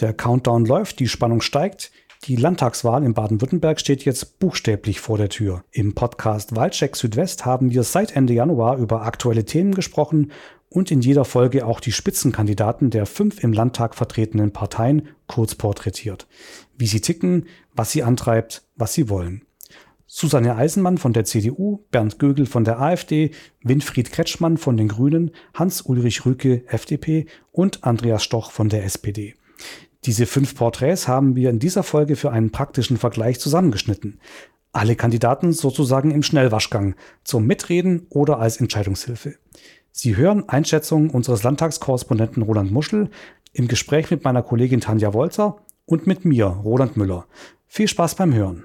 Der Countdown läuft, die Spannung steigt. Die Landtagswahl in Baden-Württemberg steht jetzt buchstäblich vor der Tür. Im Podcast Wahlcheck Südwest haben wir seit Ende Januar über aktuelle Themen gesprochen und in jeder Folge auch die Spitzenkandidaten der fünf im Landtag vertretenen Parteien kurz porträtiert. Wie sie ticken, was sie antreibt, was sie wollen. Susanne Eisenmann von der CDU, Bernd Gögel von der AfD, Winfried Kretschmann von den Grünen, Hans-Ulrich Rücke, FDP und Andreas Stoch von der SPD. Diese fünf Porträts haben wir in dieser Folge für einen praktischen Vergleich zusammengeschnitten. Alle Kandidaten sozusagen im Schnellwaschgang, zum Mitreden oder als Entscheidungshilfe. Sie hören Einschätzungen unseres Landtagskorrespondenten Roland Muschel im Gespräch mit meiner Kollegin Tanja Wolzer und mit mir, Roland Müller. Viel Spaß beim Hören.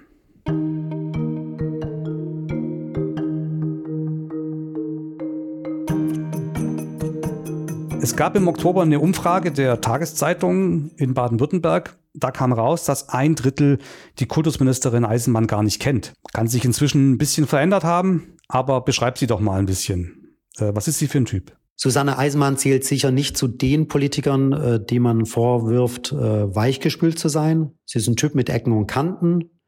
Es gab im Oktober eine Umfrage der Tageszeitung in Baden-Württemberg. Da kam raus, dass ein Drittel die Kultusministerin Eisenmann gar nicht kennt. Kann sich inzwischen ein bisschen verändert haben, aber beschreib sie doch mal ein bisschen. Äh, was ist sie für ein Typ? Susanne Eisenmann zählt sicher nicht zu den Politikern, äh, die man vorwirft, äh, weichgespült zu sein. Sie ist ein Typ mit Ecken und Kanten.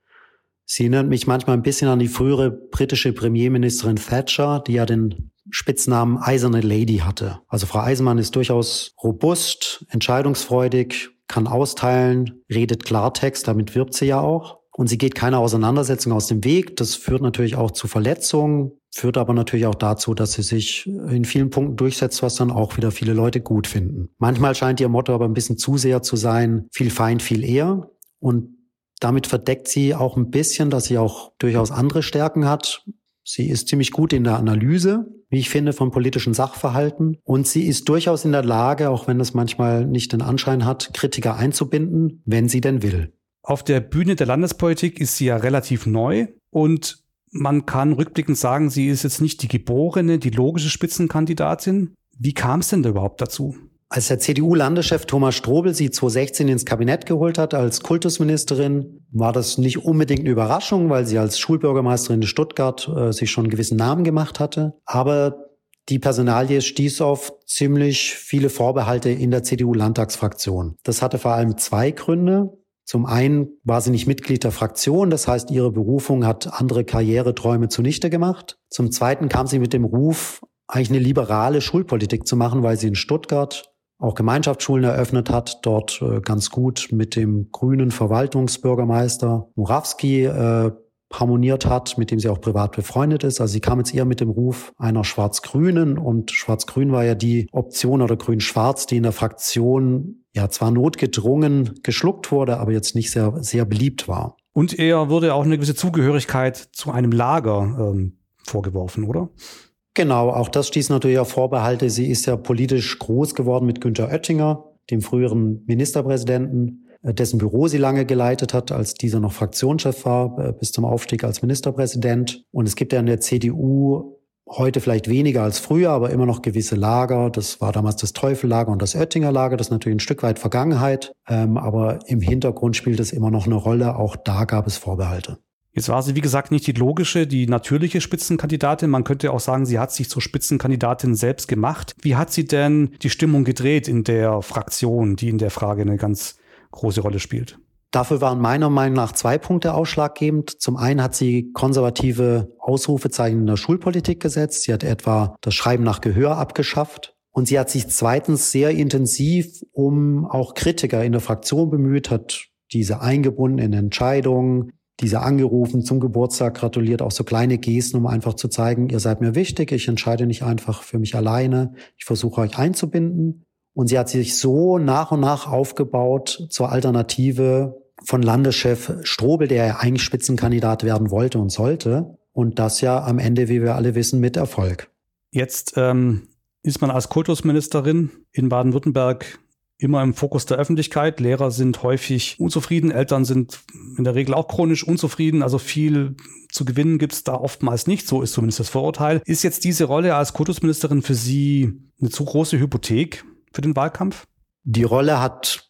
Sie erinnert mich manchmal ein bisschen an die frühere britische Premierministerin Thatcher, die ja den Spitznamen Eiserne Lady hatte. Also Frau Eisenmann ist durchaus robust, entscheidungsfreudig, kann austeilen, redet Klartext, damit wirbt sie ja auch. Und sie geht keine Auseinandersetzung aus dem Weg. Das führt natürlich auch zu Verletzungen, führt aber natürlich auch dazu, dass sie sich in vielen Punkten durchsetzt, was dann auch wieder viele Leute gut finden. Manchmal scheint ihr Motto aber ein bisschen zu sehr zu sein, viel Feind, viel eher. Und damit verdeckt sie auch ein bisschen, dass sie auch durchaus andere Stärken hat. Sie ist ziemlich gut in der Analyse, wie ich finde, von politischen Sachverhalten. Und sie ist durchaus in der Lage, auch wenn das manchmal nicht den Anschein hat, Kritiker einzubinden, wenn sie denn will. Auf der Bühne der Landespolitik ist sie ja relativ neu und man kann rückblickend sagen, sie ist jetzt nicht die geborene, die logische Spitzenkandidatin. Wie kam es denn da überhaupt dazu? Als der CDU-Landeschef Thomas Strobel sie 2016 ins Kabinett geholt hat als Kultusministerin, war das nicht unbedingt eine Überraschung, weil sie als Schulbürgermeisterin in Stuttgart äh, sich schon einen gewissen Namen gemacht hatte. Aber die Personalie stieß auf ziemlich viele Vorbehalte in der CDU-Landtagsfraktion. Das hatte vor allem zwei Gründe. Zum einen war sie nicht Mitglied der Fraktion, das heißt, ihre Berufung hat andere Karriereträume zunichte gemacht. Zum zweiten kam sie mit dem Ruf, eigentlich eine liberale Schulpolitik zu machen, weil sie in Stuttgart auch Gemeinschaftsschulen eröffnet hat, dort äh, ganz gut mit dem grünen Verwaltungsbürgermeister Murawski äh, harmoniert hat, mit dem sie auch privat befreundet ist. Also sie kam jetzt eher mit dem Ruf einer Schwarz-Grünen und Schwarz-Grün war ja die Option oder Grün-Schwarz, die in der Fraktion ja zwar notgedrungen geschluckt wurde, aber jetzt nicht sehr, sehr beliebt war. Und er wurde auch eine gewisse Zugehörigkeit zu einem Lager ähm, vorgeworfen, oder? Genau, auch das stieß natürlich auf Vorbehalte. Sie ist ja politisch groß geworden mit Günter Oettinger, dem früheren Ministerpräsidenten, äh, dessen Büro sie lange geleitet hat, als dieser noch Fraktionschef war, äh, bis zum Aufstieg als Ministerpräsident. Und es gibt ja in der CDU heute vielleicht weniger als früher, aber immer noch gewisse Lager. Das war damals das Teufellager und das Oettinger Lager. Das ist natürlich ein Stück weit Vergangenheit. Ähm, aber im Hintergrund spielt es immer noch eine Rolle. Auch da gab es Vorbehalte. Jetzt war sie, wie gesagt, nicht die logische, die natürliche Spitzenkandidatin. Man könnte auch sagen, sie hat sich zur Spitzenkandidatin selbst gemacht. Wie hat sie denn die Stimmung gedreht in der Fraktion, die in der Frage eine ganz große Rolle spielt? Dafür waren meiner Meinung nach zwei Punkte ausschlaggebend. Zum einen hat sie konservative Ausrufezeichen in der Schulpolitik gesetzt. Sie hat etwa das Schreiben nach Gehör abgeschafft. Und sie hat sich zweitens sehr intensiv um auch Kritiker in der Fraktion bemüht, hat diese eingebunden in Entscheidungen, diese angerufen, zum Geburtstag gratuliert, auch so kleine Gesten, um einfach zu zeigen, ihr seid mir wichtig, ich entscheide nicht einfach für mich alleine, ich versuche euch einzubinden. Und sie hat sich so nach und nach aufgebaut zur Alternative von Landeschef Strobel, der ja eigentlich Spitzenkandidat werden wollte und sollte. Und das ja am Ende, wie wir alle wissen, mit Erfolg. Jetzt ähm, ist man als Kultusministerin in Baden-Württemberg immer im Fokus der Öffentlichkeit. Lehrer sind häufig unzufrieden, Eltern sind in der Regel auch chronisch unzufrieden. Also viel zu gewinnen gibt es da oftmals nicht. So ist zumindest das Vorurteil. Ist jetzt diese Rolle als Kultusministerin für Sie eine zu große Hypothek für den Wahlkampf? Die Rolle hat,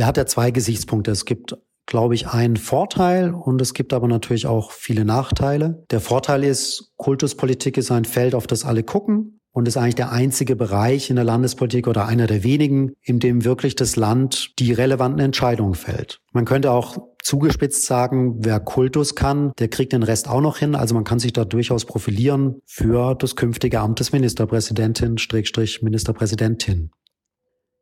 hat ja zwei Gesichtspunkte. Es gibt glaube ich, einen Vorteil und es gibt aber natürlich auch viele Nachteile. Der Vorteil ist, Kultuspolitik ist ein Feld, auf das alle gucken und ist eigentlich der einzige Bereich in der Landespolitik oder einer der wenigen, in dem wirklich das Land die relevanten Entscheidungen fällt. Man könnte auch zugespitzt sagen, wer Kultus kann, der kriegt den Rest auch noch hin. Also man kann sich da durchaus profilieren für das künftige Amt des Ministerpräsidentin, Strich, Ministerpräsidentin.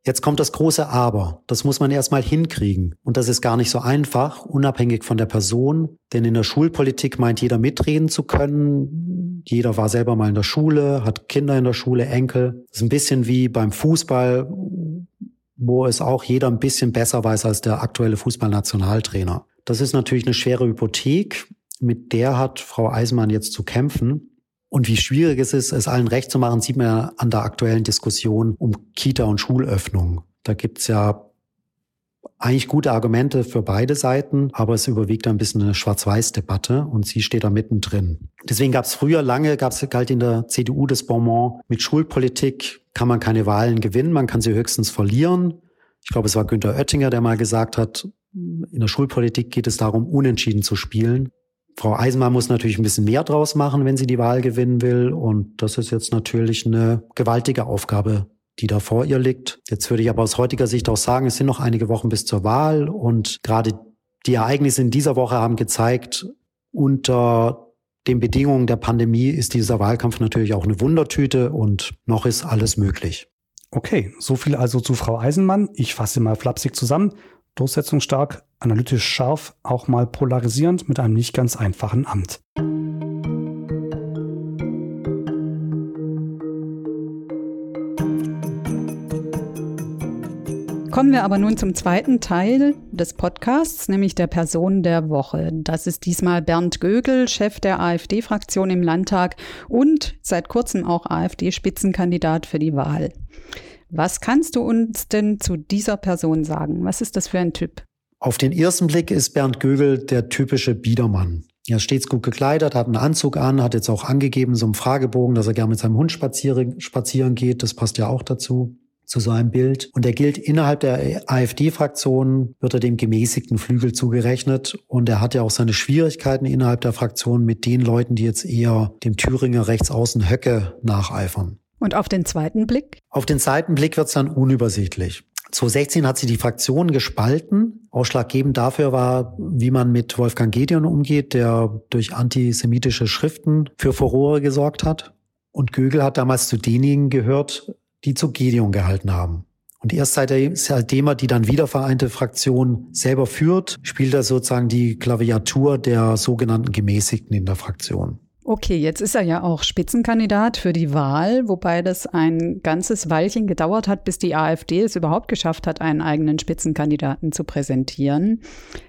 Jetzt kommt das große Aber. Das muss man erstmal hinkriegen. Und das ist gar nicht so einfach, unabhängig von der Person. Denn in der Schulpolitik meint jeder mitreden zu können. Jeder war selber mal in der Schule, hat Kinder in der Schule, Enkel. Das ist ein bisschen wie beim Fußball, wo es auch jeder ein bisschen besser weiß als der aktuelle Fußballnationaltrainer. Das ist natürlich eine schwere Hypothek. Mit der hat Frau Eisenmann jetzt zu kämpfen. Und wie schwierig es ist, es allen recht zu machen, sieht man ja an der aktuellen Diskussion um Kita- und Schulöffnung. Da gibt's ja eigentlich gute Argumente für beide Seiten, aber es überwiegt ein bisschen eine Schwarz-Weiß-Debatte und sie steht da mittendrin. Deswegen gab es früher lange, gab's, galt in der CDU das Bonbon, mit Schulpolitik kann man keine Wahlen gewinnen, man kann sie höchstens verlieren. Ich glaube, es war Günter Oettinger, der mal gesagt hat, in der Schulpolitik geht es darum, unentschieden zu spielen. Frau Eisenmann muss natürlich ein bisschen mehr draus machen, wenn sie die Wahl gewinnen will. Und das ist jetzt natürlich eine gewaltige Aufgabe, die da vor ihr liegt. Jetzt würde ich aber aus heutiger Sicht auch sagen, es sind noch einige Wochen bis zur Wahl. Und gerade die Ereignisse in dieser Woche haben gezeigt, unter den Bedingungen der Pandemie ist dieser Wahlkampf natürlich auch eine Wundertüte und noch ist alles möglich. Okay, so viel also zu Frau Eisenmann. Ich fasse mal flapsig zusammen durchsetzungsstark, analytisch scharf, auch mal polarisierend mit einem nicht ganz einfachen Amt. Kommen wir aber nun zum zweiten Teil des Podcasts, nämlich der Person der Woche. Das ist diesmal Bernd Gögel, Chef der AfD-Fraktion im Landtag und seit kurzem auch AfD-Spitzenkandidat für die Wahl. Was kannst du uns denn zu dieser Person sagen? Was ist das für ein Typ? Auf den ersten Blick ist Bernd Gögel der typische Biedermann. Er ist stets gut gekleidet, hat einen Anzug an, hat jetzt auch angegeben, so einem Fragebogen, dass er gerne mit seinem Hund spazieren, spazieren geht. Das passt ja auch dazu zu so einem Bild. Und er gilt innerhalb der AfD-Fraktion, wird er dem gemäßigten Flügel zugerechnet. Und er hat ja auch seine Schwierigkeiten innerhalb der Fraktion mit den Leuten, die jetzt eher dem Thüringer Rechtsaußen Höcke nacheifern. Und auf den zweiten Blick? Auf den zweiten Blick wird es dann unübersichtlich. 2016 hat sie die Fraktion gespalten. Ausschlaggebend dafür war, wie man mit Wolfgang Gedeon umgeht, der durch antisemitische Schriften für Furore gesorgt hat. Und Gögel hat damals zu denjenigen gehört, die zu Gedeon gehalten haben. Und erst seitdem er die dann wiedervereinte Fraktion selber führt, spielt er sozusagen die Klaviatur der sogenannten Gemäßigten in der Fraktion. Okay, jetzt ist er ja auch Spitzenkandidat für die Wahl, wobei das ein ganzes Weilchen gedauert hat, bis die AfD es überhaupt geschafft hat, einen eigenen Spitzenkandidaten zu präsentieren.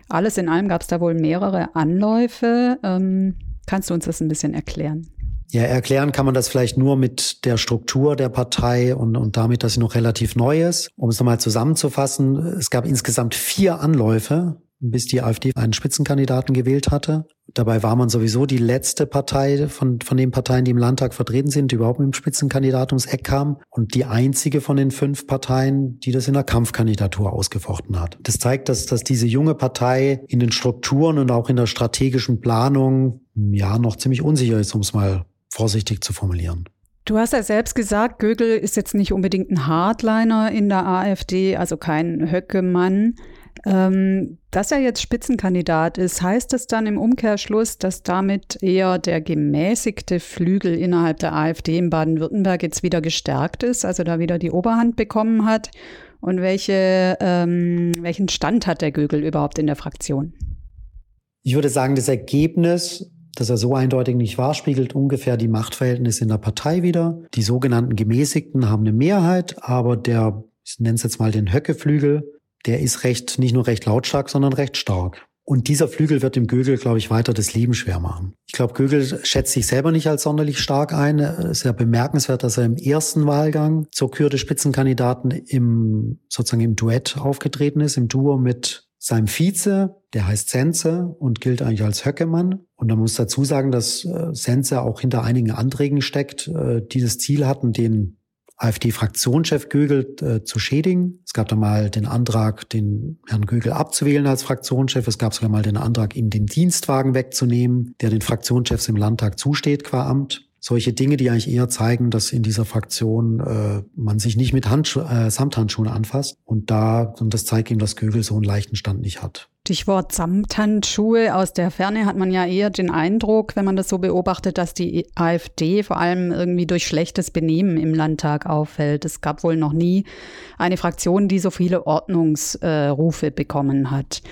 Alles in allem gab es da wohl mehrere Anläufe. Ähm, kannst du uns das ein bisschen erklären? Ja, erklären kann man das vielleicht nur mit der Struktur der Partei und, und damit, dass sie noch relativ neu ist. Um es nochmal zusammenzufassen, es gab insgesamt vier Anläufe, bis die AfD einen Spitzenkandidaten gewählt hatte. Dabei war man sowieso die letzte Partei von, von den Parteien, die im Landtag vertreten sind, die überhaupt mit dem Spitzenkandidat ums Eck kam und die einzige von den fünf Parteien, die das in der Kampfkandidatur ausgefochten hat. Das zeigt, dass, dass diese junge Partei in den Strukturen und auch in der strategischen Planung ja noch ziemlich unsicher ist, um es mal vorsichtig zu formulieren. Du hast ja selbst gesagt, Gögel ist jetzt nicht unbedingt ein Hardliner in der AfD, also kein Höckemann. Ähm, dass er jetzt Spitzenkandidat ist, heißt das dann im Umkehrschluss, dass damit eher der gemäßigte Flügel innerhalb der AfD in Baden-Württemberg jetzt wieder gestärkt ist, also da wieder die Oberhand bekommen hat? Und welche, ähm, welchen Stand hat der Gögel überhaupt in der Fraktion? Ich würde sagen, das Ergebnis, das er so eindeutig nicht war, spiegelt ungefähr die Machtverhältnisse in der Partei wieder. Die sogenannten Gemäßigten haben eine Mehrheit, aber der, ich nenne es jetzt mal den Höckeflügel, der ist recht, nicht nur recht lautstark, sondern recht stark. Und dieser Flügel wird dem Gögel, glaube ich, weiter das Leben schwer machen. Ich glaube, Gögel schätzt sich selber nicht als sonderlich stark ein. Es ist ja bemerkenswert, dass er im ersten Wahlgang zur Kür des Spitzenkandidaten im, sozusagen im Duett aufgetreten ist, im Duo mit seinem Vize, der heißt Sense und gilt eigentlich als Höckemann. Und man muss dazu sagen, dass äh, Sense auch hinter einigen Anträgen steckt, äh, die das Ziel hatten, den AfD-Fraktionschef Gögel äh, zu schädigen. Es gab da mal den Antrag, den Herrn Gögel abzuwählen als Fraktionschef. Es gab sogar mal den Antrag, ihm den Dienstwagen wegzunehmen, der den Fraktionschefs im Landtag zusteht qua Amt. Solche Dinge, die eigentlich eher zeigen, dass in dieser Fraktion äh, man sich nicht mit Handschu äh, Samthandschuhen anfasst. Und da, und das zeigt ihm, dass Gögel so einen leichten Stand nicht hat. Stichwort Samthandschuhe. Aus der Ferne hat man ja eher den Eindruck, wenn man das so beobachtet, dass die AfD vor allem irgendwie durch schlechtes Benehmen im Landtag auffällt. Es gab wohl noch nie eine Fraktion, die so viele Ordnungsrufe äh, bekommen hat.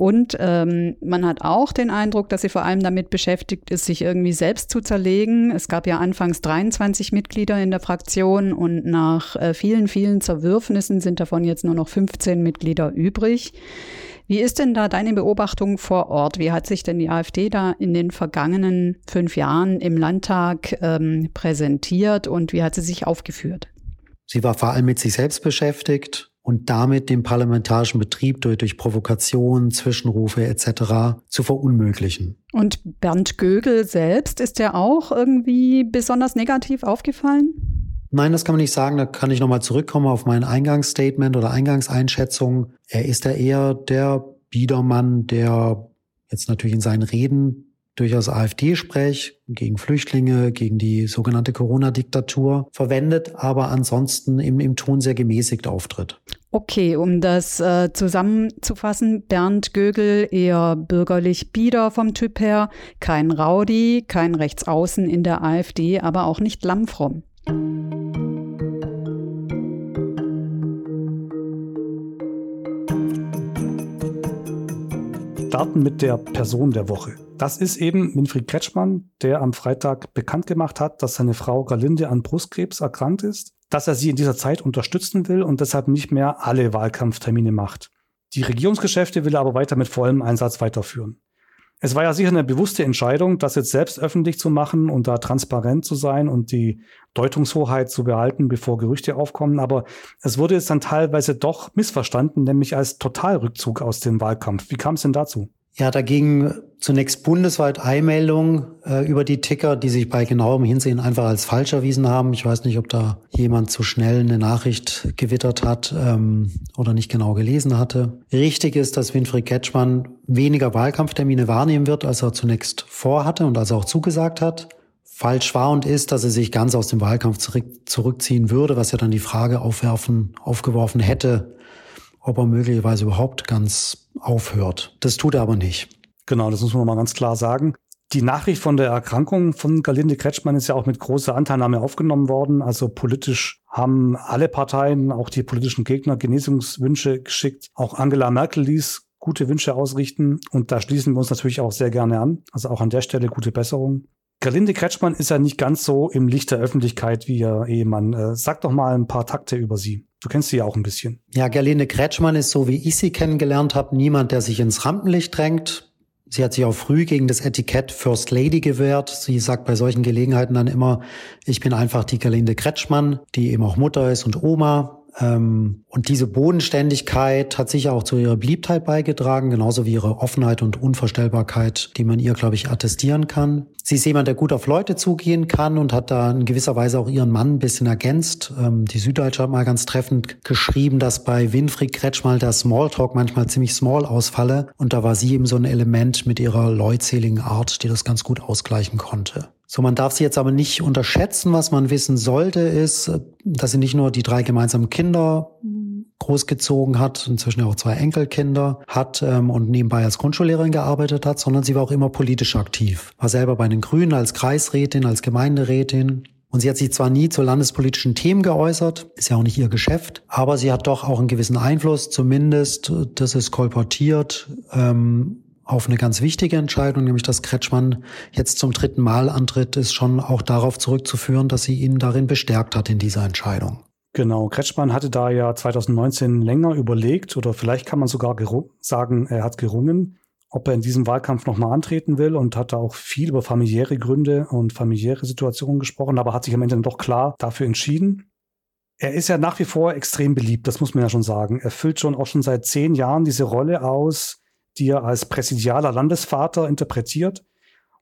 Und ähm, man hat auch den Eindruck, dass sie vor allem damit beschäftigt ist, sich irgendwie selbst zu zerlegen. Es gab ja anfangs 23 Mitglieder in der Fraktion und nach äh, vielen, vielen Zerwürfnissen sind davon jetzt nur noch 15 Mitglieder übrig. Wie ist denn da deine Beobachtung vor Ort? Wie hat sich denn die AfD da in den vergangenen fünf Jahren im Landtag ähm, präsentiert und wie hat sie sich aufgeführt? Sie war vor allem mit sich selbst beschäftigt, und damit den parlamentarischen Betrieb durch, durch Provokation, Zwischenrufe etc. zu verunmöglichen. Und Bernd Gögel selbst, ist der auch irgendwie besonders negativ aufgefallen? Nein, das kann man nicht sagen. Da kann ich nochmal zurückkommen auf mein Eingangsstatement oder Eingangseinschätzung. Er ist ja eher der Biedermann, der jetzt natürlich in seinen Reden durchaus AfD-Sprech gegen Flüchtlinge, gegen die sogenannte Corona-Diktatur verwendet, aber ansonsten im, im Ton sehr gemäßigt auftritt. Okay, um das äh, zusammenzufassen, Bernd Gögel eher bürgerlich bieder vom Typ her, kein Rowdy, kein Rechtsaußen in der AfD, aber auch nicht lammfromm. Starten mit der Person der Woche. Das ist eben Winfried Kretschmann, der am Freitag bekannt gemacht hat, dass seine Frau Galinde an Brustkrebs erkrankt ist, dass er sie in dieser Zeit unterstützen will und deshalb nicht mehr alle Wahlkampftermine macht. Die Regierungsgeschäfte will er aber weiter mit vollem Einsatz weiterführen. Es war ja sicher eine bewusste Entscheidung, das jetzt selbst öffentlich zu machen und da transparent zu sein und die Deutungshoheit zu behalten, bevor Gerüchte aufkommen. Aber es wurde jetzt dann teilweise doch missverstanden, nämlich als Totalrückzug aus dem Wahlkampf. Wie kam es denn dazu? Ja, da ging zunächst bundesweit Eilmeldungen äh, über die Ticker, die sich bei genauem Hinsehen einfach als falsch erwiesen haben. Ich weiß nicht, ob da jemand zu schnell eine Nachricht gewittert hat ähm, oder nicht genau gelesen hatte. Richtig ist, dass Winfried Ketschmann weniger Wahlkampftermine wahrnehmen wird, als er zunächst vorhatte und als er auch zugesagt hat. Falsch war und ist, dass er sich ganz aus dem Wahlkampf zurück, zurückziehen würde, was ja dann die Frage aufwerfen, aufgeworfen hätte, ob er möglicherweise überhaupt ganz aufhört. Das tut er aber nicht. Genau, das muss man mal ganz klar sagen. Die Nachricht von der Erkrankung von Galinde Kretschmann ist ja auch mit großer Anteilnahme aufgenommen worden. Also politisch haben alle Parteien, auch die politischen Gegner, Genesungswünsche geschickt. Auch Angela Merkel ließ gute Wünsche ausrichten. Und da schließen wir uns natürlich auch sehr gerne an. Also auch an der Stelle gute Besserung. Galinde Kretschmann ist ja nicht ganz so im Licht der Öffentlichkeit wie ihr Ehemann. Äh, sag doch mal ein paar Takte über sie. Du kennst sie ja auch ein bisschen. Ja, Gerlinde Kretschmann ist so, wie ich sie kennengelernt habe, niemand, der sich ins Rampenlicht drängt. Sie hat sich auch früh gegen das Etikett First Lady gewehrt. Sie sagt bei solchen Gelegenheiten dann immer, ich bin einfach die Gerlinde Kretschmann, die eben auch Mutter ist und Oma. Ähm, und diese Bodenständigkeit hat sicher auch zu ihrer Beliebtheit beigetragen, genauso wie ihre Offenheit und Unvorstellbarkeit, die man ihr, glaube ich, attestieren kann. Sie ist jemand, der gut auf Leute zugehen kann und hat da in gewisser Weise auch ihren Mann ein bisschen ergänzt. Ähm, die Süddeutsche hat mal ganz treffend geschrieben, dass bei Winfried Kretschmal der Smalltalk manchmal ziemlich small ausfalle. Und da war sie eben so ein Element mit ihrer leutseligen Art, die das ganz gut ausgleichen konnte. So, man darf sie jetzt aber nicht unterschätzen. Was man wissen sollte, ist, dass sie nicht nur die drei gemeinsamen Kinder großgezogen hat, inzwischen auch zwei Enkelkinder hat ähm, und nebenbei als Grundschullehrerin gearbeitet hat, sondern sie war auch immer politisch aktiv. War selber bei den Grünen als Kreisrätin, als Gemeinderätin. Und sie hat sich zwar nie zu landespolitischen Themen geäußert, ist ja auch nicht ihr Geschäft, aber sie hat doch auch einen gewissen Einfluss, zumindest, das ist kolportiert, ähm, auf eine ganz wichtige Entscheidung, nämlich dass Kretschmann jetzt zum dritten Mal antritt, ist schon auch darauf zurückzuführen, dass sie ihn darin bestärkt hat in dieser Entscheidung. Genau, Kretschmann hatte da ja 2019 länger überlegt oder vielleicht kann man sogar sagen, er hat gerungen, ob er in diesem Wahlkampf nochmal antreten will und hat da auch viel über familiäre Gründe und familiäre Situationen gesprochen, aber hat sich am Ende dann doch klar dafür entschieden. Er ist ja nach wie vor extrem beliebt, das muss man ja schon sagen. Er füllt schon auch schon seit zehn Jahren diese Rolle aus, die er als präsidialer Landesvater interpretiert.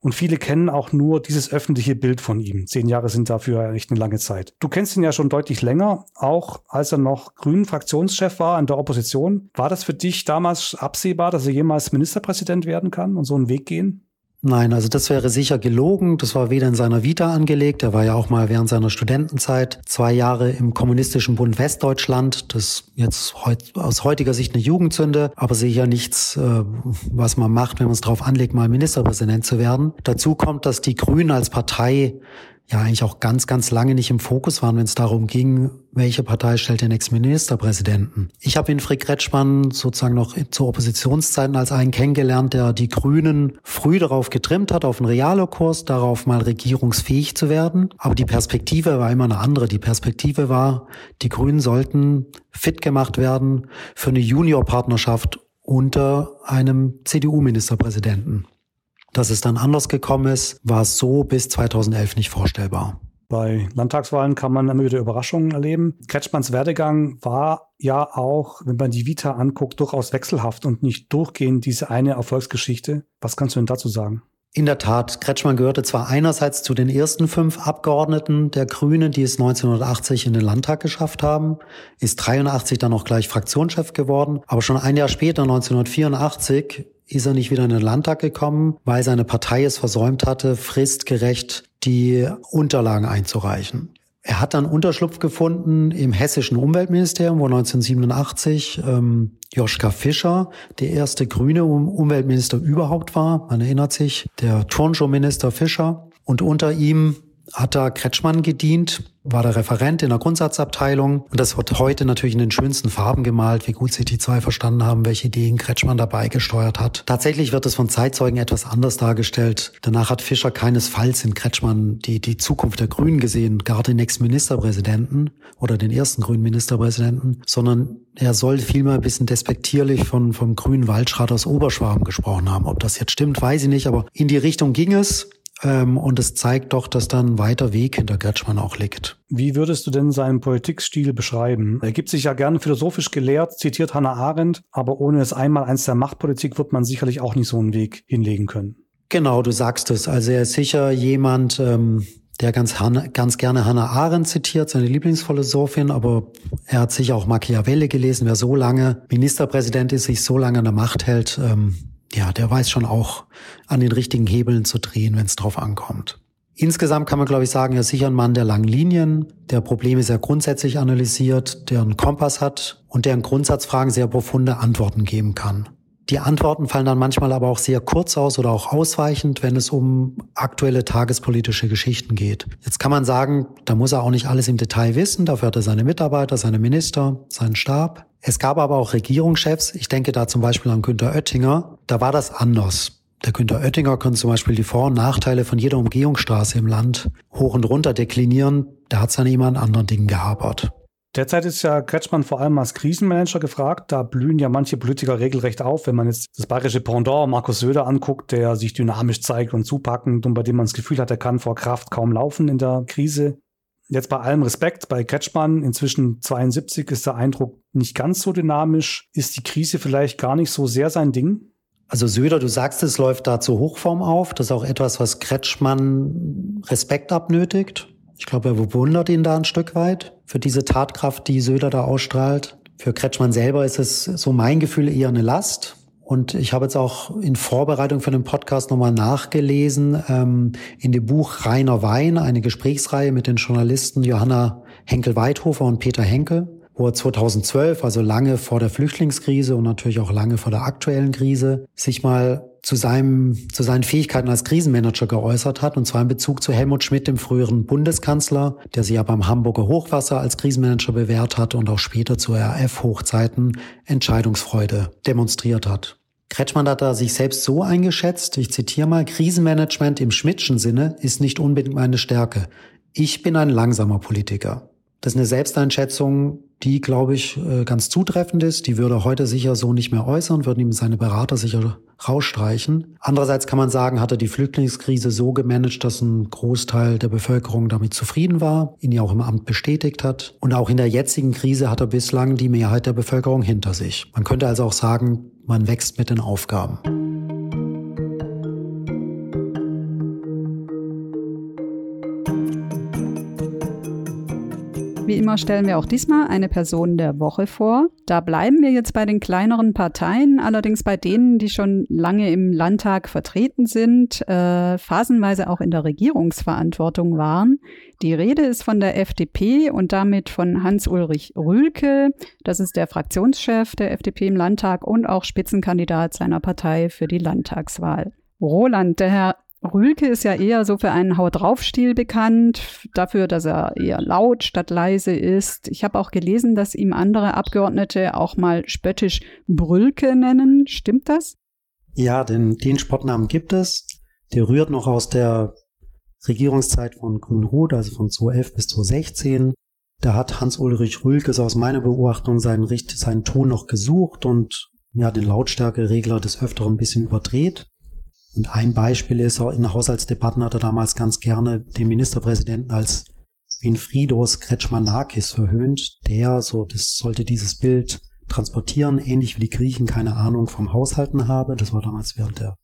Und viele kennen auch nur dieses öffentliche Bild von ihm. Zehn Jahre sind dafür echt eine lange Zeit. Du kennst ihn ja schon deutlich länger, auch als er noch grünen Fraktionschef war in der Opposition. War das für dich damals absehbar, dass er jemals Ministerpräsident werden kann und so einen Weg gehen? Nein, also das wäre sicher gelogen. Das war weder in seiner Vita angelegt. Er war ja auch mal während seiner Studentenzeit zwei Jahre im Kommunistischen Bund Westdeutschland. Das jetzt heut, aus heutiger Sicht eine Jugendsünde, aber sicher nichts, äh, was man macht, wenn man es darauf anlegt, mal Ministerpräsident zu werden. Dazu kommt, dass die Grünen als Partei ja eigentlich auch ganz, ganz lange nicht im Fokus waren, wenn es darum ging, welche Partei stellt den nächsten Ministerpräsidenten. Ich habe Winfried Kretschmann sozusagen noch zu Oppositionszeiten als einen kennengelernt, der die Grünen früh darauf getrimmt hat, auf einen Realokurs, darauf mal regierungsfähig zu werden. Aber die Perspektive war immer eine andere. Die Perspektive war, die Grünen sollten fit gemacht werden für eine Juniorpartnerschaft unter einem CDU-Ministerpräsidenten. Dass es dann anders gekommen ist, war so bis 2011 nicht vorstellbar. Bei Landtagswahlen kann man immer wieder Überraschungen erleben. Kretschmanns Werdegang war ja auch, wenn man die Vita anguckt, durchaus wechselhaft und nicht durchgehend diese eine Erfolgsgeschichte. Was kannst du denn dazu sagen? In der Tat, Kretschmann gehörte zwar einerseits zu den ersten fünf Abgeordneten der Grünen, die es 1980 in den Landtag geschafft haben, ist 83 dann auch gleich Fraktionschef geworden, aber schon ein Jahr später, 1984, ist er nicht wieder in den Landtag gekommen, weil seine Partei es versäumt hatte, fristgerecht die Unterlagen einzureichen. Er hat dann Unterschlupf gefunden im hessischen Umweltministerium, wo 1987 ähm, Joschka Fischer der erste grüne Umweltminister überhaupt war. Man erinnert sich, der Turnschuhminister Fischer. Und unter ihm hat da Kretschmann gedient, war der Referent in der Grundsatzabteilung und das wird heute natürlich in den schönsten Farben gemalt, wie gut sich die zwei verstanden haben, welche Ideen Kretschmann dabei gesteuert hat. Tatsächlich wird es von Zeitzeugen etwas anders dargestellt. Danach hat Fischer keinesfalls in Kretschmann die, die Zukunft der Grünen gesehen, gar den nächsten Ministerpräsidenten oder den ersten grünen Ministerpräsidenten, sondern er soll vielmehr ein bisschen despektierlich von, vom grünen Waldschrat aus Oberschwaben gesprochen haben. Ob das jetzt stimmt, weiß ich nicht, aber in die Richtung ging es. Ähm, und es zeigt doch, dass da ein weiter Weg hinter Kretschmann auch liegt. Wie würdest du denn seinen Politikstil beschreiben? Er gibt sich ja gerne philosophisch gelehrt, zitiert Hannah Arendt, aber ohne es einmal eins der Machtpolitik wird man sicherlich auch nicht so einen Weg hinlegen können. Genau, du sagst es. Also er ist sicher jemand, ähm, der ganz, ganz gerne Hannah Arendt zitiert, seine Lieblingsphilosophin, aber er hat sicher auch Machiavelli gelesen. Wer so lange Ministerpräsident ist, sich so lange an der Macht hält, ähm, ja, der weiß schon auch an den richtigen Hebeln zu drehen, wenn es drauf ankommt. Insgesamt kann man, glaube ich, sagen, er ist sicher ein Mann der langen Linien, der Probleme sehr grundsätzlich analysiert, der einen Kompass hat und der in Grundsatzfragen sehr profunde Antworten geben kann. Die Antworten fallen dann manchmal aber auch sehr kurz aus oder auch ausweichend, wenn es um aktuelle tagespolitische Geschichten geht. Jetzt kann man sagen, da muss er auch nicht alles im Detail wissen, dafür hat er seine Mitarbeiter, seine Minister, seinen Stab. Es gab aber auch Regierungschefs, ich denke da zum Beispiel an Günter Oettinger, da war das anders. Der Günter Oettinger konnte zum Beispiel die Vor- und Nachteile von jeder Umgehungsstraße im Land hoch und runter deklinieren. Da hat es an jemand anderen Dingen gehapert. Derzeit ist ja Kretschmann vor allem als Krisenmanager gefragt. Da blühen ja manche Politiker regelrecht auf. Wenn man jetzt das bayerische Pendant Markus Söder anguckt, der sich dynamisch zeigt und zupackend und bei dem man das Gefühl hat, er kann vor Kraft kaum laufen in der Krise. Jetzt bei allem Respekt, bei Kretschmann, inzwischen 72, ist der Eindruck nicht ganz so dynamisch. Ist die Krise vielleicht gar nicht so sehr sein Ding? Also Söder, du sagst, es läuft da zur Hochform auf. Das ist auch etwas, was Kretschmann Respekt abnötigt. Ich glaube, er bewundert ihn da ein Stück weit für diese Tatkraft, die Söder da ausstrahlt. Für Kretschmann selber ist es so mein Gefühl eher eine Last. Und ich habe jetzt auch in Vorbereitung für den Podcast nochmal nachgelesen, ähm, in dem Buch Reiner Wein, eine Gesprächsreihe mit den Journalisten Johanna Henkel-Weidhofer und Peter Henkel, wo er 2012, also lange vor der Flüchtlingskrise und natürlich auch lange vor der aktuellen Krise, sich mal zu, seinem, zu seinen Fähigkeiten als Krisenmanager geäußert hat, und zwar in Bezug zu Helmut Schmidt, dem früheren Bundeskanzler, der sich ja beim Hamburger Hochwasser als Krisenmanager bewährt hat und auch später zu RF-Hochzeiten Entscheidungsfreude demonstriert hat. Kretschmann hat da sich selbst so eingeschätzt, ich zitiere mal, Krisenmanagement im Schmidtschen Sinne ist nicht unbedingt meine Stärke. Ich bin ein langsamer Politiker. Das ist eine Selbsteinschätzung, die, glaube ich, äh, ganz zutreffend ist. Die würde er heute sicher so nicht mehr äußern, würden ihm seine Berater sicher rausstreichen. Andererseits kann man sagen, hat er die Flüchtlingskrise so gemanagt, dass ein Großteil der Bevölkerung damit zufrieden war, ihn ja auch im Amt bestätigt hat. Und auch in der jetzigen Krise hat er bislang die Mehrheit der Bevölkerung hinter sich. Man könnte also auch sagen, man wächst mit den Aufgaben. Wie immer stellen wir auch diesmal eine Person der Woche vor. Da bleiben wir jetzt bei den kleineren Parteien, allerdings bei denen, die schon lange im Landtag vertreten sind, äh, phasenweise auch in der Regierungsverantwortung waren. Die Rede ist von der FDP und damit von Hans-Ulrich Rühlke. Das ist der Fraktionschef der FDP im Landtag und auch Spitzenkandidat seiner Partei für die Landtagswahl. Roland, der Herr Rühlke ist ja eher so für einen Haut drauf Stil bekannt, dafür, dass er eher laut statt leise ist. Ich habe auch gelesen, dass ihm andere Abgeordnete auch mal spöttisch Brülke nennen. Stimmt das? Ja, den, den Sportnamen gibt es. Der rührt noch aus der Regierungszeit von Grün-Rot, also von 2011 bis 2016. Da hat Hans-Ulrich Rühlke aus meiner Beobachtung seinen, seinen Ton noch gesucht und ja, den Lautstärkeregler des Öfteren ein bisschen überdreht. Und ein Beispiel ist, in Haushaltsdebatten hat er damals ganz gerne den Ministerpräsidenten als Winfriedos Kretschmanakis verhöhnt, der, so, das sollte dieses Bild transportieren, ähnlich wie die Griechen keine Ahnung vom Haushalten habe. Das war damals während der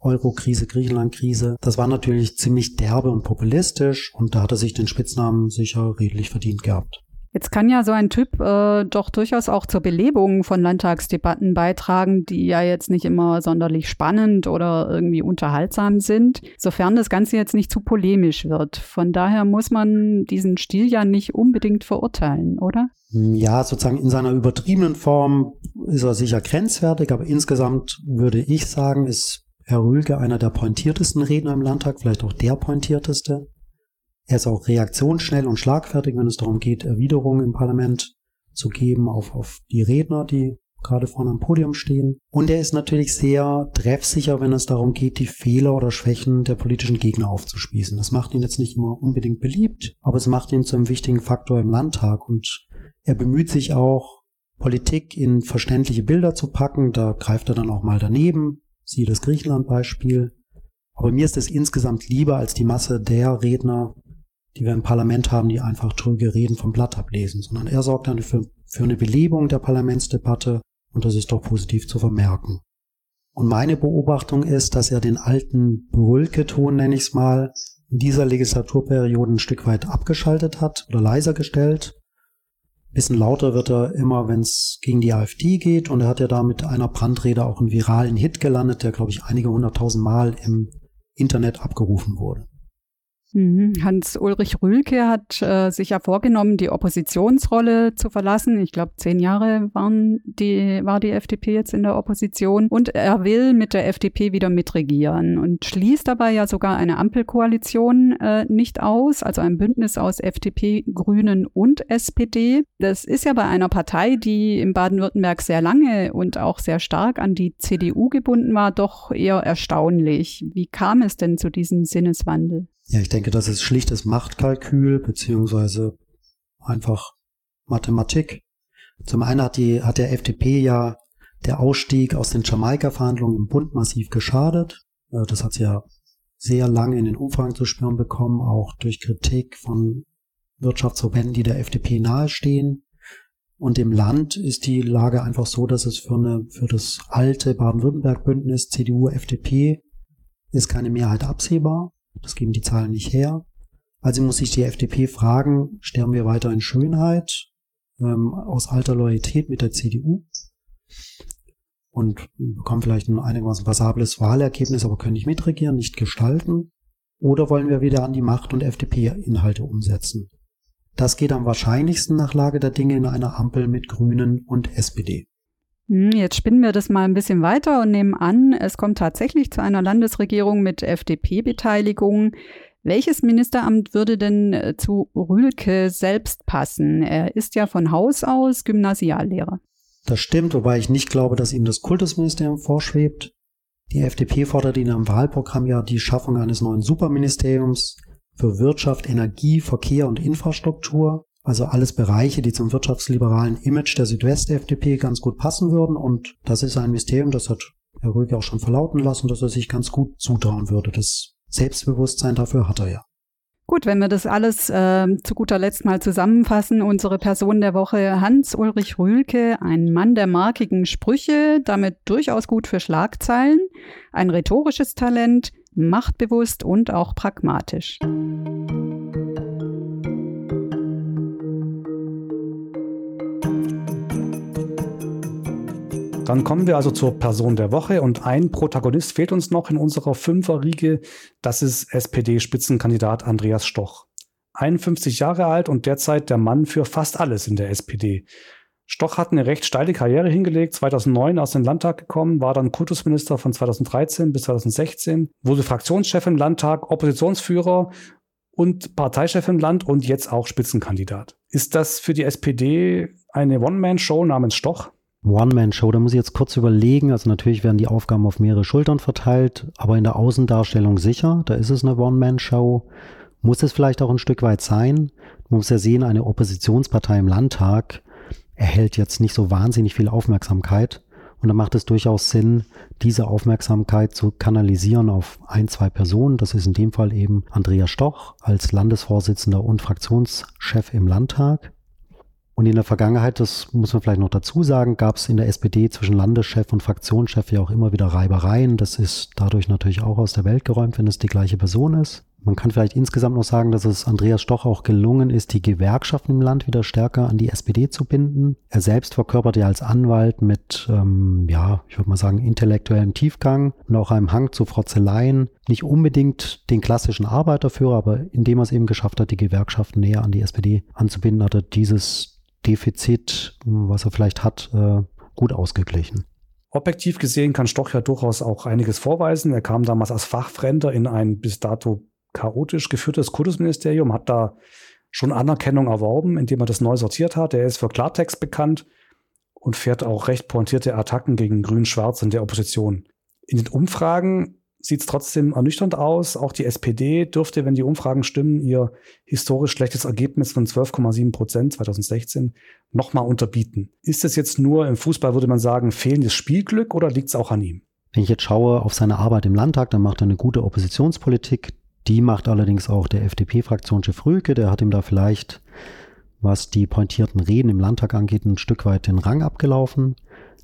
Euro-Krise, Griechenland-Krise. Das war natürlich ziemlich derbe und populistisch und da hat er sich den Spitznamen sicher redlich verdient gehabt. Jetzt kann ja so ein Typ äh, doch durchaus auch zur Belebung von Landtagsdebatten beitragen, die ja jetzt nicht immer sonderlich spannend oder irgendwie unterhaltsam sind, sofern das Ganze jetzt nicht zu polemisch wird. Von daher muss man diesen Stil ja nicht unbedingt verurteilen, oder? Ja, sozusagen in seiner übertriebenen Form ist er sicher grenzwertig, aber insgesamt würde ich sagen, ist Herr Rühlke einer der pointiertesten Redner im Landtag, vielleicht auch der pointierteste. Er ist auch reaktionsschnell und schlagfertig, wenn es darum geht, Erwiderungen im Parlament zu geben auf, auf die Redner, die gerade vorne am Podium stehen. Und er ist natürlich sehr treffsicher, wenn es darum geht, die Fehler oder Schwächen der politischen Gegner aufzuspießen. Das macht ihn jetzt nicht immer unbedingt beliebt, aber es macht ihn zu einem wichtigen Faktor im Landtag. Und er bemüht sich auch, Politik in verständliche Bilder zu packen. Da greift er dann auch mal daneben. Siehe das Griechenland-Beispiel. Aber mir ist es insgesamt lieber als die Masse der Redner, die wir im Parlament haben, die einfach trüge Reden vom Blatt ablesen, sondern er sorgt dann für, für eine Belebung der Parlamentsdebatte und das ist doch positiv zu vermerken. Und meine Beobachtung ist, dass er den alten Brüllke-Ton, nenne ich es mal, in dieser Legislaturperiode ein Stück weit abgeschaltet hat oder leiser gestellt. Bisschen lauter wird er immer, wenn es gegen die AfD geht und er hat ja da mit einer Brandrede auch einen viralen Hit gelandet, der, glaube ich, einige hunderttausend Mal im Internet abgerufen wurde. Mhm. Hans-Ulrich Rühlke hat äh, sich ja vorgenommen, die Oppositionsrolle zu verlassen. Ich glaube, zehn Jahre waren die, war die FDP jetzt in der Opposition. Und er will mit der FDP wieder mitregieren und schließt dabei ja sogar eine Ampelkoalition äh, nicht aus, also ein Bündnis aus FDP, Grünen und SPD. Das ist ja bei einer Partei, die in Baden-Württemberg sehr lange und auch sehr stark an die CDU gebunden war, doch eher erstaunlich. Wie kam es denn zu diesem Sinneswandel? Ja, ich denke, das ist schlichtes Machtkalkül beziehungsweise einfach Mathematik. Zum einen hat, die, hat der FDP ja der Ausstieg aus den Jamaika-Verhandlungen im Bund massiv geschadet. Äh, das hat sie ja sehr lange in den Umfragen zu spüren bekommen, auch durch Kritik von Wirtschaftsverbänden, die der FDP nahestehen. Und im Land ist die Lage einfach so, dass es für, eine, für das alte Baden-Württemberg-Bündnis CDU-FDP ist keine Mehrheit absehbar. Das geben die Zahlen nicht her. Also muss sich die FDP fragen, sterben wir weiter in Schönheit ähm, aus alter Loyalität mit der CDU und bekommen vielleicht ein einigermaßen passables Wahlergebnis, aber können nicht mitregieren, nicht gestalten? Oder wollen wir wieder an die Macht und FDP-Inhalte umsetzen? Das geht am wahrscheinlichsten nach Lage der Dinge in einer Ampel mit Grünen und SPD. Hm, jetzt spinnen wir das mal ein bisschen weiter und nehmen an, es kommt tatsächlich zu einer Landesregierung mit FDP-Beteiligung. Welches Ministeramt würde denn äh, zu Rühlke selbst passen? Er ist ja von Haus aus Gymnasiallehrer. Das stimmt, wobei ich nicht glaube, dass ihm das Kultusministerium vorschwebt. Die FDP fordert in ihrem Wahlprogramm ja die Schaffung eines neuen Superministeriums für Wirtschaft, Energie, Verkehr und Infrastruktur. Also alles Bereiche, die zum wirtschaftsliberalen Image der Südwest-FDP ganz gut passen würden. Und das ist ein Mysterium, das hat Herr Rüge auch schon verlauten lassen, dass er sich ganz gut zutrauen würde. Das Selbstbewusstsein dafür hat er ja. Gut, wenn wir das alles äh, zu guter Letzt mal zusammenfassen, unsere Person der Woche Hans-Ulrich Rühlke, ein Mann der markigen Sprüche, damit durchaus gut für Schlagzeilen, ein rhetorisches Talent, machtbewusst und auch pragmatisch. Dann kommen wir also zur Person der Woche und ein Protagonist fehlt uns noch in unserer Fünferriege. Das ist SPD-Spitzenkandidat Andreas Stoch. 51 Jahre alt und derzeit der Mann für fast alles in der SPD. Stoch hat eine recht steile Karriere hingelegt, 2009 aus dem Landtag gekommen, war dann Kultusminister von 2013 bis 2016, wurde Fraktionschef im Landtag, Oppositionsführer und Parteichef im Land und jetzt auch Spitzenkandidat. Ist das für die SPD eine One-Man-Show namens Stoch? One-Man-Show, da muss ich jetzt kurz überlegen. Also natürlich werden die Aufgaben auf mehrere Schultern verteilt, aber in der Außendarstellung sicher, da ist es eine One-Man-Show. Muss es vielleicht auch ein Stück weit sein? Man muss ja sehen, eine Oppositionspartei im Landtag erhält jetzt nicht so wahnsinnig viel Aufmerksamkeit. Und da macht es durchaus Sinn, diese Aufmerksamkeit zu kanalisieren auf ein, zwei Personen. Das ist in dem Fall eben Andreas Stoch als Landesvorsitzender und Fraktionschef im Landtag. Und in der Vergangenheit, das muss man vielleicht noch dazu sagen, gab es in der SPD zwischen Landeschef und Fraktionschef ja auch immer wieder Reibereien. Das ist dadurch natürlich auch aus der Welt geräumt, wenn es die gleiche Person ist. Man kann vielleicht insgesamt noch sagen, dass es Andreas Stoch auch gelungen ist, die Gewerkschaften im Land wieder stärker an die SPD zu binden. Er selbst verkörpert ja als Anwalt mit, ähm, ja, ich würde mal sagen, intellektuellem Tiefgang und auch einem Hang zu Frotzeleien. Nicht unbedingt den klassischen Arbeiterführer, aber indem er es eben geschafft hat, die Gewerkschaften näher an die SPD anzubinden, hat er dieses Defizit, was er vielleicht hat, äh, gut ausgeglichen. Objektiv gesehen kann Stoch ja durchaus auch einiges vorweisen. Er kam damals als Fachfremder in ein bis dato chaotisch geführtes Kultusministerium, hat da schon Anerkennung erworben, indem er das neu sortiert hat. Er ist für Klartext bekannt und fährt auch recht pointierte Attacken gegen Grün-Schwarz in der Opposition. In den Umfragen sieht es trotzdem ernüchternd aus. Auch die SPD dürfte, wenn die Umfragen stimmen, ihr historisch schlechtes Ergebnis von 12,7 Prozent 2016 nochmal unterbieten. Ist es jetzt nur im Fußball, würde man sagen, fehlendes Spielglück oder liegt es auch an ihm? Wenn ich jetzt schaue auf seine Arbeit im Landtag, dann macht er eine gute Oppositionspolitik. Die macht allerdings auch der FDP-Fraktionschef Rüke. Der hat ihm da vielleicht, was die pointierten Reden im Landtag angeht, ein Stück weit den Rang abgelaufen.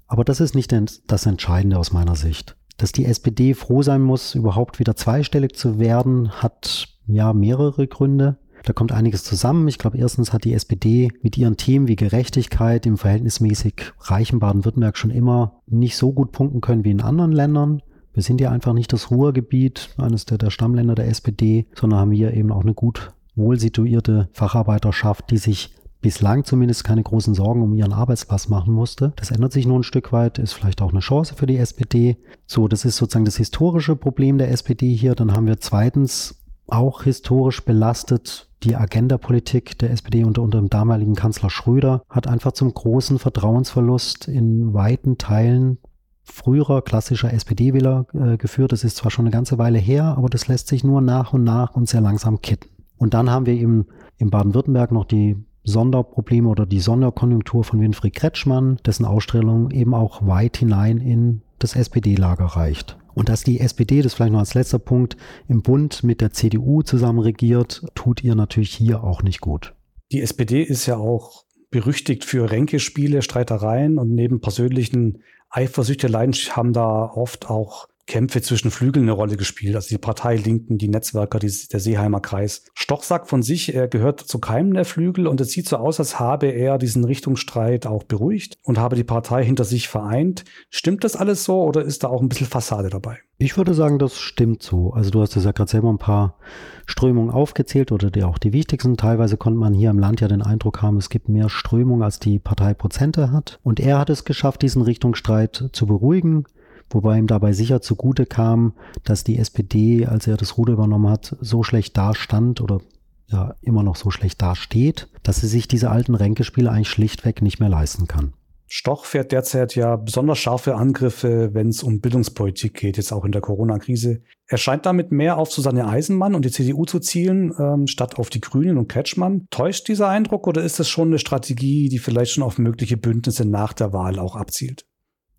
Aber das ist nicht das Entscheidende aus meiner Sicht. Dass die SPD froh sein muss, überhaupt wieder zweistellig zu werden, hat ja mehrere Gründe. Da kommt einiges zusammen. Ich glaube, erstens hat die SPD mit ihren Themen wie Gerechtigkeit im verhältnismäßig reichen Baden-Württemberg schon immer nicht so gut punkten können wie in anderen Ländern. Wir sind ja einfach nicht das Ruhrgebiet, eines der, der Stammländer der SPD, sondern haben hier eben auch eine gut wohl situierte Facharbeiterschaft, die sich bislang zumindest keine großen Sorgen um ihren Arbeitsplatz machen musste. Das ändert sich nun ein Stück weit, ist vielleicht auch eine Chance für die SPD. So, das ist sozusagen das historische Problem der SPD hier. Dann haben wir zweitens auch historisch belastet die Agendapolitik der SPD unter, unter dem damaligen Kanzler Schröder hat einfach zum großen Vertrauensverlust in weiten Teilen früherer klassischer SPD-Wähler äh, geführt. Das ist zwar schon eine ganze Weile her, aber das lässt sich nur nach und nach und sehr langsam kitten. Und dann haben wir eben in Baden-Württemberg noch die Sonderprobleme oder die Sonderkonjunktur von Winfried Kretschmann, dessen Ausstellung eben auch weit hinein in das SPD-Lager reicht. Und dass die SPD, das vielleicht noch als letzter Punkt, im Bund mit der CDU zusammen regiert, tut ihr natürlich hier auch nicht gut. Die SPD ist ja auch berüchtigt für Ränkespiele, Streitereien und neben persönlichen Eifersüchteleien haben da oft auch Kämpfe zwischen Flügeln eine Rolle gespielt. Also die Partei Linken, die Netzwerker, die, der Seeheimer Kreis. Stoch sagt von sich, er gehört zu keinem der Flügel und es sieht so aus, als habe er diesen Richtungsstreit auch beruhigt und habe die Partei hinter sich vereint. Stimmt das alles so oder ist da auch ein bisschen Fassade dabei? Ich würde sagen, das stimmt so. Also du hast ja gerade selber ein paar Strömungen aufgezählt oder die auch die wichtigsten. Teilweise konnte man hier im Land ja den Eindruck haben, es gibt mehr Strömung, als die Partei Prozente hat. Und er hat es geschafft, diesen Richtungsstreit zu beruhigen wobei ihm dabei sicher zugute kam, dass die SPD, als er das Ruder übernommen hat, so schlecht dastand oder ja immer noch so schlecht dasteht, dass sie sich diese alten Ränkespiele eigentlich schlichtweg nicht mehr leisten kann. Stoch fährt derzeit ja besonders scharfe Angriffe, wenn es um Bildungspolitik geht, jetzt auch in der Corona-Krise. Er scheint damit mehr auf Susanne Eisenmann und die CDU zu zielen, ähm, statt auf die Grünen und Kretschmann. Täuscht dieser Eindruck oder ist das schon eine Strategie, die vielleicht schon auf mögliche Bündnisse nach der Wahl auch abzielt?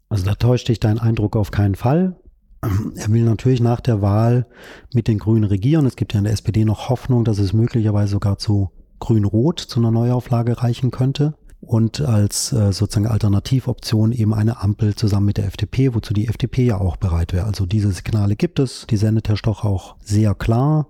Also da täuscht dich dein Eindruck auf keinen Fall. Er will natürlich nach der Wahl mit den Grünen regieren. Es gibt ja in der SPD noch Hoffnung, dass es möglicherweise sogar zu Grün-Rot, zu einer Neuauflage reichen könnte. Und als äh, sozusagen Alternativoption eben eine Ampel zusammen mit der FDP, wozu die FDP ja auch bereit wäre. Also diese Signale gibt es, die sendet Herr Stoch auch sehr klar.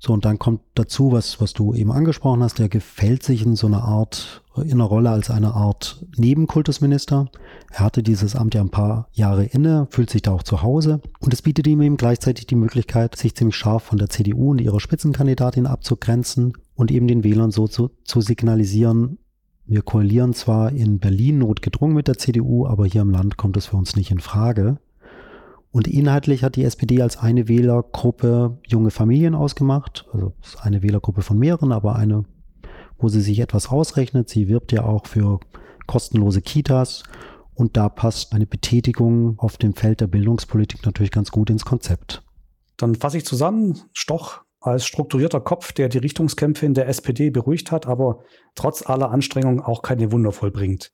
So, und dann kommt dazu, was, was du eben angesprochen hast, der gefällt sich in so einer Art, in einer Rolle als eine Art Nebenkultusminister. Er hatte dieses Amt ja ein paar Jahre inne, fühlt sich da auch zu Hause. Und es bietet ihm eben gleichzeitig die Möglichkeit, sich ziemlich scharf von der CDU und ihrer Spitzenkandidatin abzugrenzen und eben den Wählern so zu, zu signalisieren, wir koalieren zwar in Berlin notgedrungen mit der CDU, aber hier im Land kommt es für uns nicht in Frage. Und inhaltlich hat die SPD als eine Wählergruppe junge Familien ausgemacht. Also eine Wählergruppe von mehreren, aber eine, wo sie sich etwas ausrechnet. Sie wirbt ja auch für kostenlose Kitas. Und da passt eine Betätigung auf dem Feld der Bildungspolitik natürlich ganz gut ins Konzept. Dann fasse ich zusammen. Stoch als strukturierter Kopf, der die Richtungskämpfe in der SPD beruhigt hat, aber trotz aller Anstrengungen auch keine Wunder vollbringt.